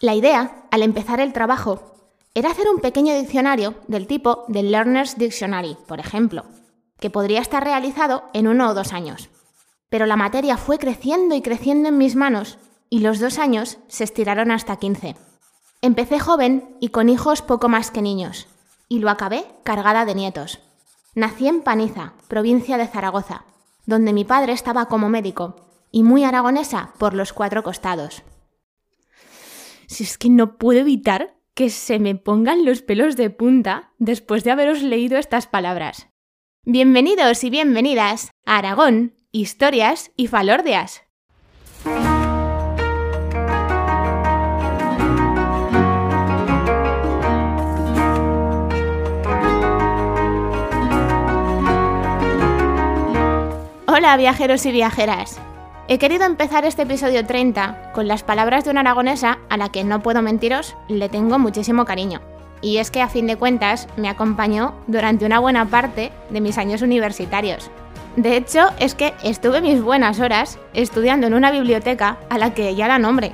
La idea, al empezar el trabajo, era hacer un pequeño diccionario del tipo de Learner's Dictionary, por ejemplo, que podría estar realizado en uno o dos años. Pero la materia fue creciendo y creciendo en mis manos y los dos años se estiraron hasta 15. Empecé joven y con hijos poco más que niños, y lo acabé cargada de nietos. Nací en Paniza, provincia de Zaragoza, donde mi padre estaba como médico, y muy aragonesa por los cuatro costados. Si es que no puedo evitar que se me pongan los pelos de punta después de haberos leído estas palabras. Bienvenidos y bienvenidas a Aragón, Historias y Falordias. Hola viajeros y viajeras. He querido empezar este episodio 30 con las palabras de una aragonesa a la que no puedo mentiros, le tengo muchísimo cariño. Y es que a fin de cuentas me acompañó durante una buena parte de mis años universitarios. De hecho, es que estuve mis buenas horas estudiando en una biblioteca a la que ella da nombre.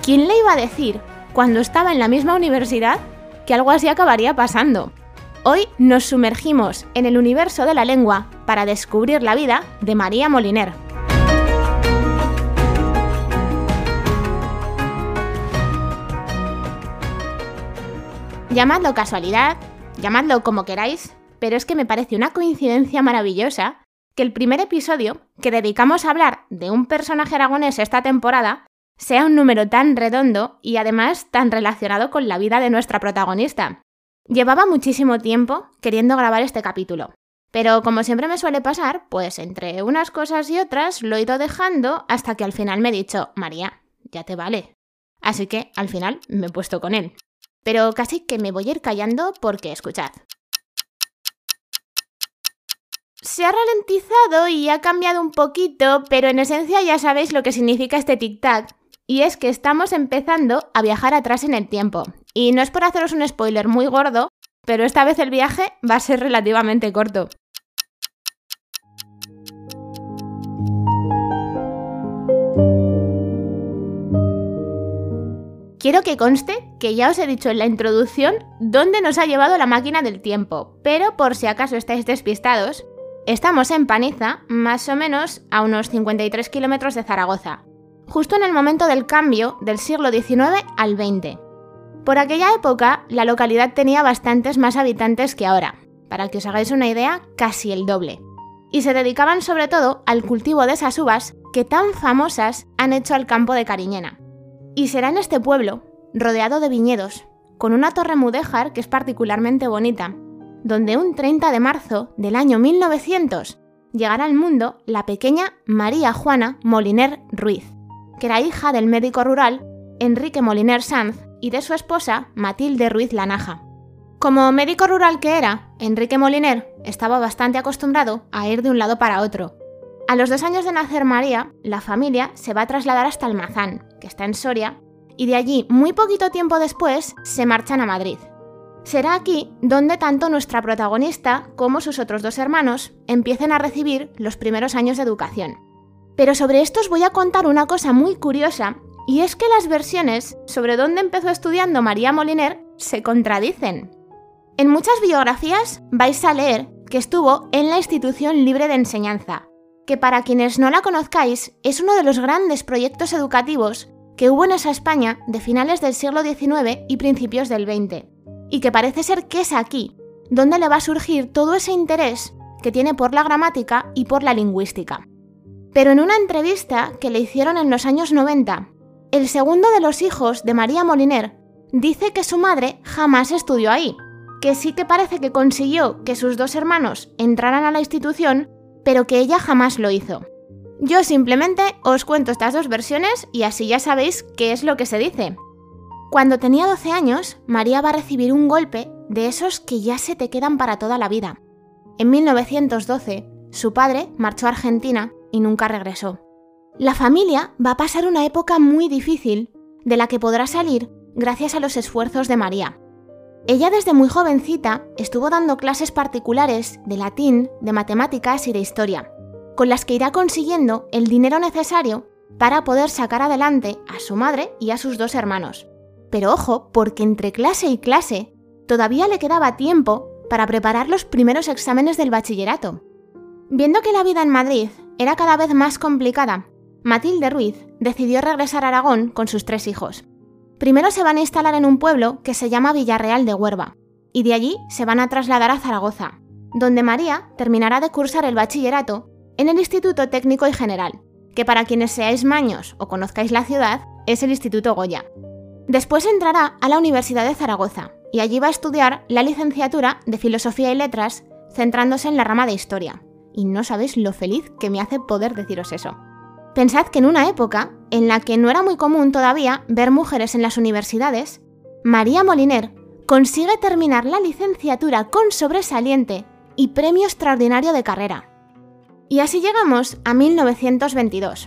¿Quién le iba a decir, cuando estaba en la misma universidad, que algo así acabaría pasando? Hoy nos sumergimos en el universo de la lengua para descubrir la vida de María Moliner. Llamadlo casualidad, llamadlo como queráis, pero es que me parece una coincidencia maravillosa que el primer episodio que dedicamos a hablar de un personaje aragonés esta temporada sea un número tan redondo y además tan relacionado con la vida de nuestra protagonista. Llevaba muchísimo tiempo queriendo grabar este capítulo, pero como siempre me suele pasar, pues entre unas cosas y otras lo he ido dejando hasta que al final me he dicho, María, ya te vale. Así que al final me he puesto con él. Pero casi que me voy a ir callando porque escuchad. Se ha ralentizado y ha cambiado un poquito, pero en esencia ya sabéis lo que significa este tic-tac. Y es que estamos empezando a viajar atrás en el tiempo. Y no es por haceros un spoiler muy gordo, pero esta vez el viaje va a ser relativamente corto. Quiero que conste que ya os he dicho en la introducción dónde nos ha llevado la máquina del tiempo, pero por si acaso estáis despistados, estamos en Paniza, más o menos a unos 53 kilómetros de Zaragoza, justo en el momento del cambio del siglo XIX al XX. Por aquella época, la localidad tenía bastantes más habitantes que ahora, para que os hagáis una idea, casi el doble. Y se dedicaban sobre todo al cultivo de esas uvas que tan famosas han hecho al campo de Cariñena. Y será en este pueblo, rodeado de viñedos, con una torre mudéjar que es particularmente bonita, donde un 30 de marzo del año 1900 llegará al mundo la pequeña María Juana Moliner Ruiz, que era hija del médico rural Enrique Moliner Sanz y de su esposa Matilde Ruiz Lanaja. Como médico rural que era, Enrique Moliner estaba bastante acostumbrado a ir de un lado para otro, a los dos años de nacer María, la familia se va a trasladar hasta Almazán, que está en Soria, y de allí, muy poquito tiempo después, se marchan a Madrid. Será aquí donde tanto nuestra protagonista como sus otros dos hermanos empiecen a recibir los primeros años de educación. Pero sobre esto os voy a contar una cosa muy curiosa, y es que las versiones sobre dónde empezó estudiando María Moliner se contradicen. En muchas biografías vais a leer que estuvo en la institución libre de enseñanza, que para quienes no la conozcáis es uno de los grandes proyectos educativos que hubo en esa España de finales del siglo XIX y principios del XX, y que parece ser que es aquí donde le va a surgir todo ese interés que tiene por la gramática y por la lingüística. Pero en una entrevista que le hicieron en los años 90, el segundo de los hijos de María Moliner dice que su madre jamás estudió ahí, que sí que parece que consiguió que sus dos hermanos entraran a la institución, pero que ella jamás lo hizo. Yo simplemente os cuento estas dos versiones y así ya sabéis qué es lo que se dice. Cuando tenía 12 años, María va a recibir un golpe de esos que ya se te quedan para toda la vida. En 1912, su padre marchó a Argentina y nunca regresó. La familia va a pasar una época muy difícil, de la que podrá salir gracias a los esfuerzos de María. Ella desde muy jovencita estuvo dando clases particulares de latín, de matemáticas y de historia, con las que irá consiguiendo el dinero necesario para poder sacar adelante a su madre y a sus dos hermanos. Pero ojo, porque entre clase y clase todavía le quedaba tiempo para preparar los primeros exámenes del bachillerato. Viendo que la vida en Madrid era cada vez más complicada, Matilde Ruiz decidió regresar a Aragón con sus tres hijos. Primero se van a instalar en un pueblo que se llama Villarreal de Huerva, y de allí se van a trasladar a Zaragoza, donde María terminará de cursar el bachillerato en el Instituto Técnico y General, que para quienes seáis maños o conozcáis la ciudad es el Instituto Goya. Después entrará a la Universidad de Zaragoza y allí va a estudiar la licenciatura de Filosofía y Letras, centrándose en la rama de Historia. Y no sabéis lo feliz que me hace poder deciros eso. Pensad que en una época en la que no era muy común todavía ver mujeres en las universidades, María Moliner consigue terminar la licenciatura con sobresaliente y premio extraordinario de carrera. Y así llegamos a 1922.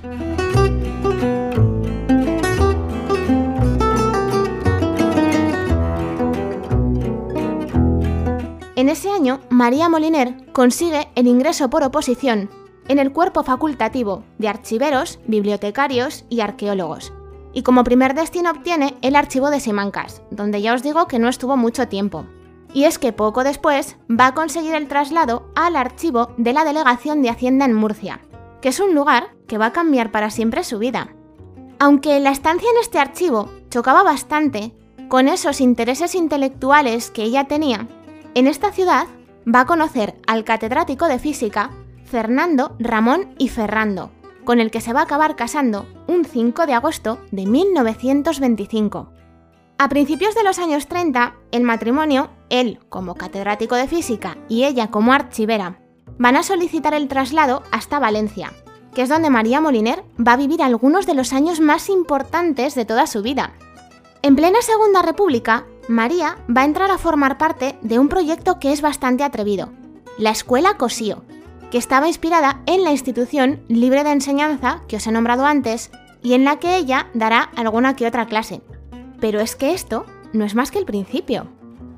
En ese año, María Moliner consigue el ingreso por oposición en el cuerpo facultativo de archiveros, bibliotecarios y arqueólogos. Y como primer destino obtiene el archivo de Simancas, donde ya os digo que no estuvo mucho tiempo. Y es que poco después va a conseguir el traslado al archivo de la Delegación de Hacienda en Murcia, que es un lugar que va a cambiar para siempre su vida. Aunque la estancia en este archivo chocaba bastante con esos intereses intelectuales que ella tenía, en esta ciudad va a conocer al catedrático de física Fernando, Ramón y Ferrando, con el que se va a acabar casando un 5 de agosto de 1925. A principios de los años 30, el matrimonio, él como catedrático de física y ella como archivera, van a solicitar el traslado hasta Valencia, que es donde María Moliner va a vivir algunos de los años más importantes de toda su vida. En plena Segunda República, María va a entrar a formar parte de un proyecto que es bastante atrevido, la Escuela Cosío, que estaba inspirada en la institución libre de enseñanza que os he nombrado antes y en la que ella dará alguna que otra clase. Pero es que esto no es más que el principio,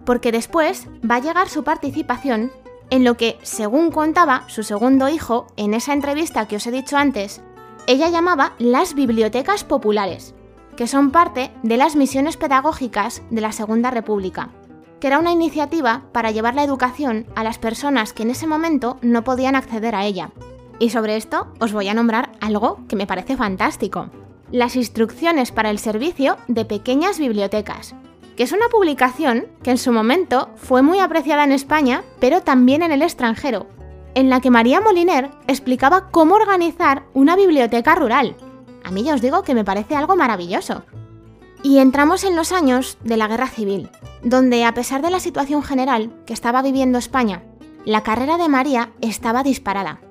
porque después va a llegar su participación en lo que, según contaba su segundo hijo en esa entrevista que os he dicho antes, ella llamaba las bibliotecas populares, que son parte de las misiones pedagógicas de la Segunda República que era una iniciativa para llevar la educación a las personas que en ese momento no podían acceder a ella. Y sobre esto os voy a nombrar algo que me parece fantástico. Las instrucciones para el servicio de pequeñas bibliotecas, que es una publicación que en su momento fue muy apreciada en España, pero también en el extranjero, en la que María Moliner explicaba cómo organizar una biblioteca rural. A mí ya os digo que me parece algo maravilloso. Y entramos en los años de la Guerra Civil, donde a pesar de la situación general que estaba viviendo España, la carrera de María estaba disparada.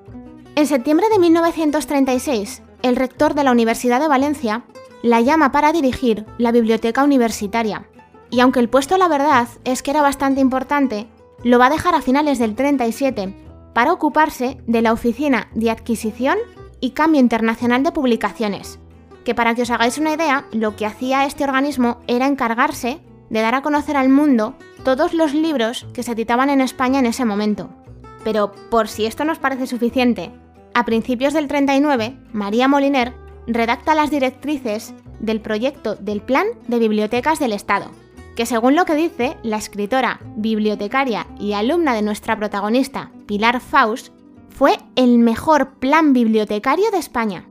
En septiembre de 1936, el rector de la Universidad de Valencia la llama para dirigir la biblioteca universitaria, y aunque el puesto la verdad es que era bastante importante, lo va a dejar a finales del 37 para ocuparse de la Oficina de Adquisición y Cambio Internacional de Publicaciones, que para que os hagáis una idea, lo que hacía este organismo era encargarse de dar a conocer al mundo todos los libros que se editaban en España en ese momento. Pero por si esto nos parece suficiente, a principios del 39, María Moliner redacta las directrices del proyecto del Plan de Bibliotecas del Estado, que según lo que dice la escritora, bibliotecaria y alumna de nuestra protagonista, Pilar Faust, fue el mejor plan bibliotecario de España.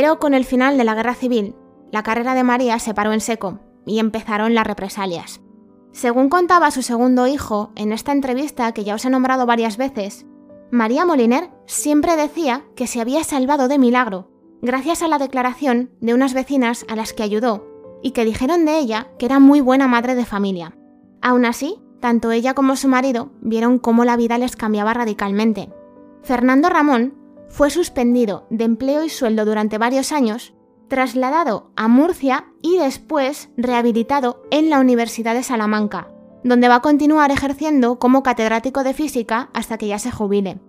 Pero con el final de la guerra civil, la carrera de María se paró en seco y empezaron las represalias. Según contaba su segundo hijo en esta entrevista que ya os he nombrado varias veces, María Moliner siempre decía que se había salvado de milagro gracias a la declaración de unas vecinas a las que ayudó y que dijeron de ella que era muy buena madre de familia. Aún así, tanto ella como su marido vieron cómo la vida les cambiaba radicalmente. Fernando Ramón fue suspendido de empleo y sueldo durante varios años, trasladado a Murcia y después rehabilitado en la Universidad de Salamanca, donde va a continuar ejerciendo como catedrático de física hasta que ya se jubile.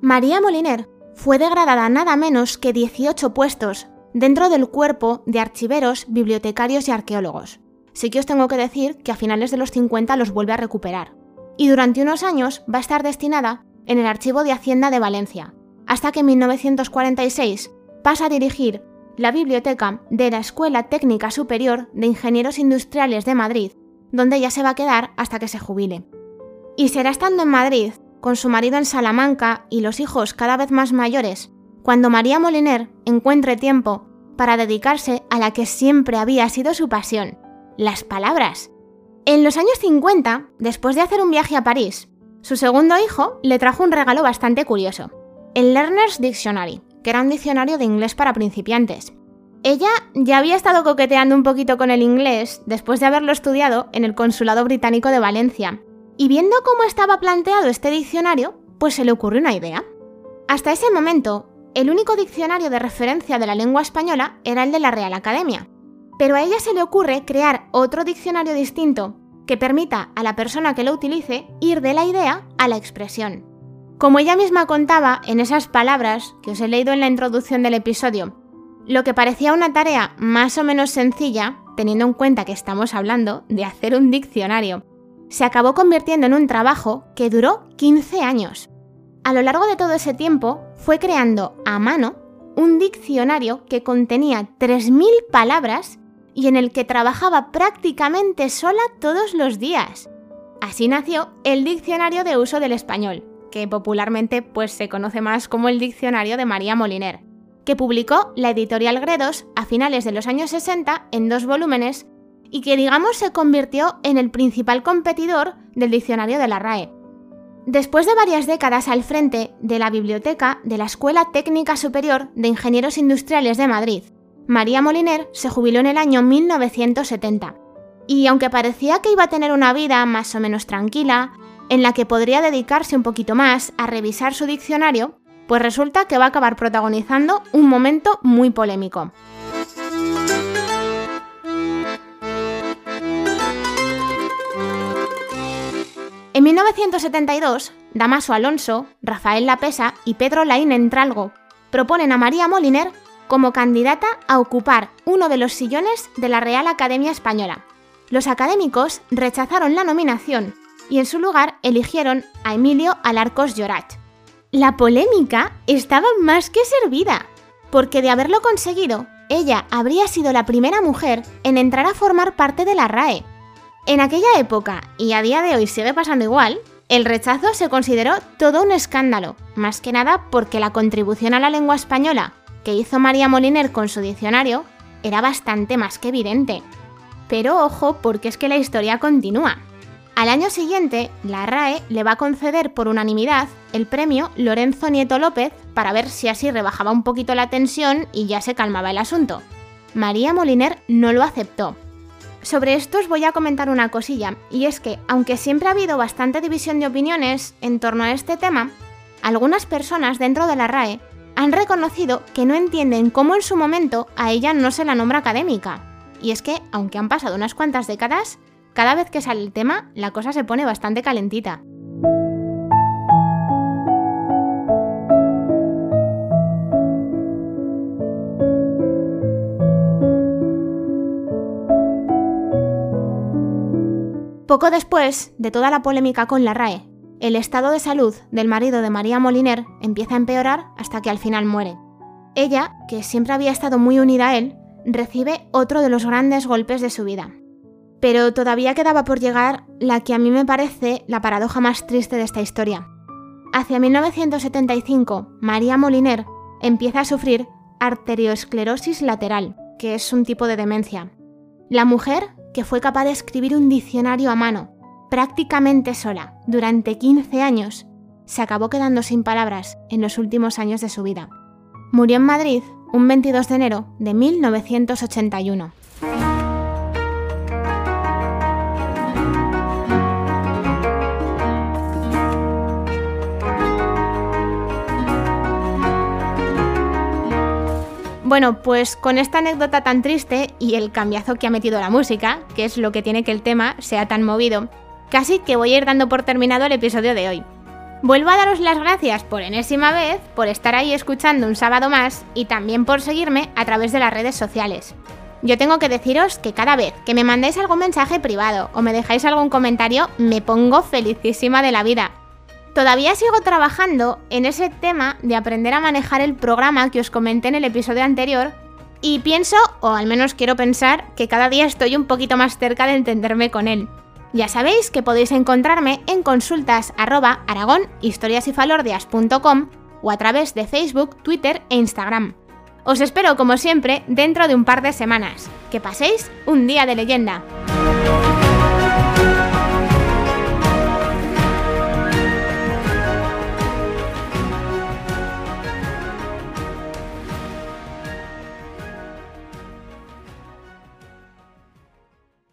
María Moliner fue degradada nada menos que 18 puestos dentro del cuerpo de archiveros, bibliotecarios y arqueólogos. Sí que os tengo que decir que a finales de los 50 los vuelve a recuperar. Y durante unos años va a estar destinada en el Archivo de Hacienda de Valencia, hasta que en 1946 pasa a dirigir la biblioteca de la Escuela Técnica Superior de Ingenieros Industriales de Madrid, donde ella se va a quedar hasta que se jubile. Y será estando en Madrid, con su marido en Salamanca y los hijos cada vez más mayores, cuando María Moliner encuentre tiempo para dedicarse a la que siempre había sido su pasión, las palabras. En los años 50, después de hacer un viaje a París, su segundo hijo le trajo un regalo bastante curioso, el Learner's Dictionary, que era un diccionario de inglés para principiantes. Ella ya había estado coqueteando un poquito con el inglés después de haberlo estudiado en el Consulado Británico de Valencia, y viendo cómo estaba planteado este diccionario, pues se le ocurrió una idea. Hasta ese momento, el único diccionario de referencia de la lengua española era el de la Real Academia, pero a ella se le ocurre crear otro diccionario distinto que permita a la persona que lo utilice ir de la idea a la expresión. Como ella misma contaba en esas palabras que os he leído en la introducción del episodio, lo que parecía una tarea más o menos sencilla, teniendo en cuenta que estamos hablando de hacer un diccionario, se acabó convirtiendo en un trabajo que duró 15 años. A lo largo de todo ese tiempo fue creando a mano un diccionario que contenía 3.000 palabras y en el que trabajaba prácticamente sola todos los días. Así nació el Diccionario de Uso del Español, que popularmente pues, se conoce más como el Diccionario de María Moliner, que publicó la editorial Gredos a finales de los años 60 en dos volúmenes y que digamos se convirtió en el principal competidor del diccionario de la RAE. Después de varias décadas al frente de la biblioteca de la Escuela Técnica Superior de Ingenieros Industriales de Madrid, María Moliner se jubiló en el año 1970. Y aunque parecía que iba a tener una vida más o menos tranquila, en la que podría dedicarse un poquito más a revisar su diccionario, pues resulta que va a acabar protagonizando un momento muy polémico. En 1972, Damaso Alonso, Rafael Lapesa y Pedro Laín Entralgo proponen a María Moliner como candidata a ocupar uno de los sillones de la Real Academia Española. Los académicos rechazaron la nominación y en su lugar eligieron a Emilio Alarcos Llorach. La polémica estaba más que servida, porque de haberlo conseguido, ella habría sido la primera mujer en entrar a formar parte de la RAE. En aquella época, y a día de hoy sigue pasando igual, el rechazo se consideró todo un escándalo, más que nada porque la contribución a la lengua española que hizo María Moliner con su diccionario era bastante más que evidente. Pero ojo, porque es que la historia continúa. Al año siguiente, la RAE le va a conceder por unanimidad el premio Lorenzo Nieto López para ver si así rebajaba un poquito la tensión y ya se calmaba el asunto. María Moliner no lo aceptó. Sobre esto os voy a comentar una cosilla, y es que, aunque siempre ha habido bastante división de opiniones en torno a este tema, algunas personas dentro de la RAE han reconocido que no entienden cómo en su momento a ella no se la nombra académica. Y es que, aunque han pasado unas cuantas décadas, cada vez que sale el tema, la cosa se pone bastante calentita. Poco después de toda la polémica con la RAE, el estado de salud del marido de María Moliner empieza a empeorar hasta que al final muere. Ella, que siempre había estado muy unida a él, recibe otro de los grandes golpes de su vida. Pero todavía quedaba por llegar la que a mí me parece la paradoja más triste de esta historia. Hacia 1975, María Moliner empieza a sufrir arteriosclerosis lateral, que es un tipo de demencia. La mujer, que fue capaz de escribir un diccionario a mano, prácticamente sola durante 15 años, se acabó quedando sin palabras en los últimos años de su vida. Murió en Madrid un 22 de enero de 1981. Bueno, pues con esta anécdota tan triste y el cambiazo que ha metido la música, que es lo que tiene que el tema sea tan movido, Casi que voy a ir dando por terminado el episodio de hoy. Vuelvo a daros las gracias por enésima vez por estar ahí escuchando un sábado más y también por seguirme a través de las redes sociales. Yo tengo que deciros que cada vez que me mandáis algún mensaje privado o me dejáis algún comentario, me pongo felicísima de la vida. Todavía sigo trabajando en ese tema de aprender a manejar el programa que os comenté en el episodio anterior y pienso, o al menos quiero pensar, que cada día estoy un poquito más cerca de entenderme con él. Ya sabéis que podéis encontrarme en consultas o a través de Facebook, Twitter e Instagram. Os espero como siempre dentro de un par de semanas. Que paséis un día de leyenda.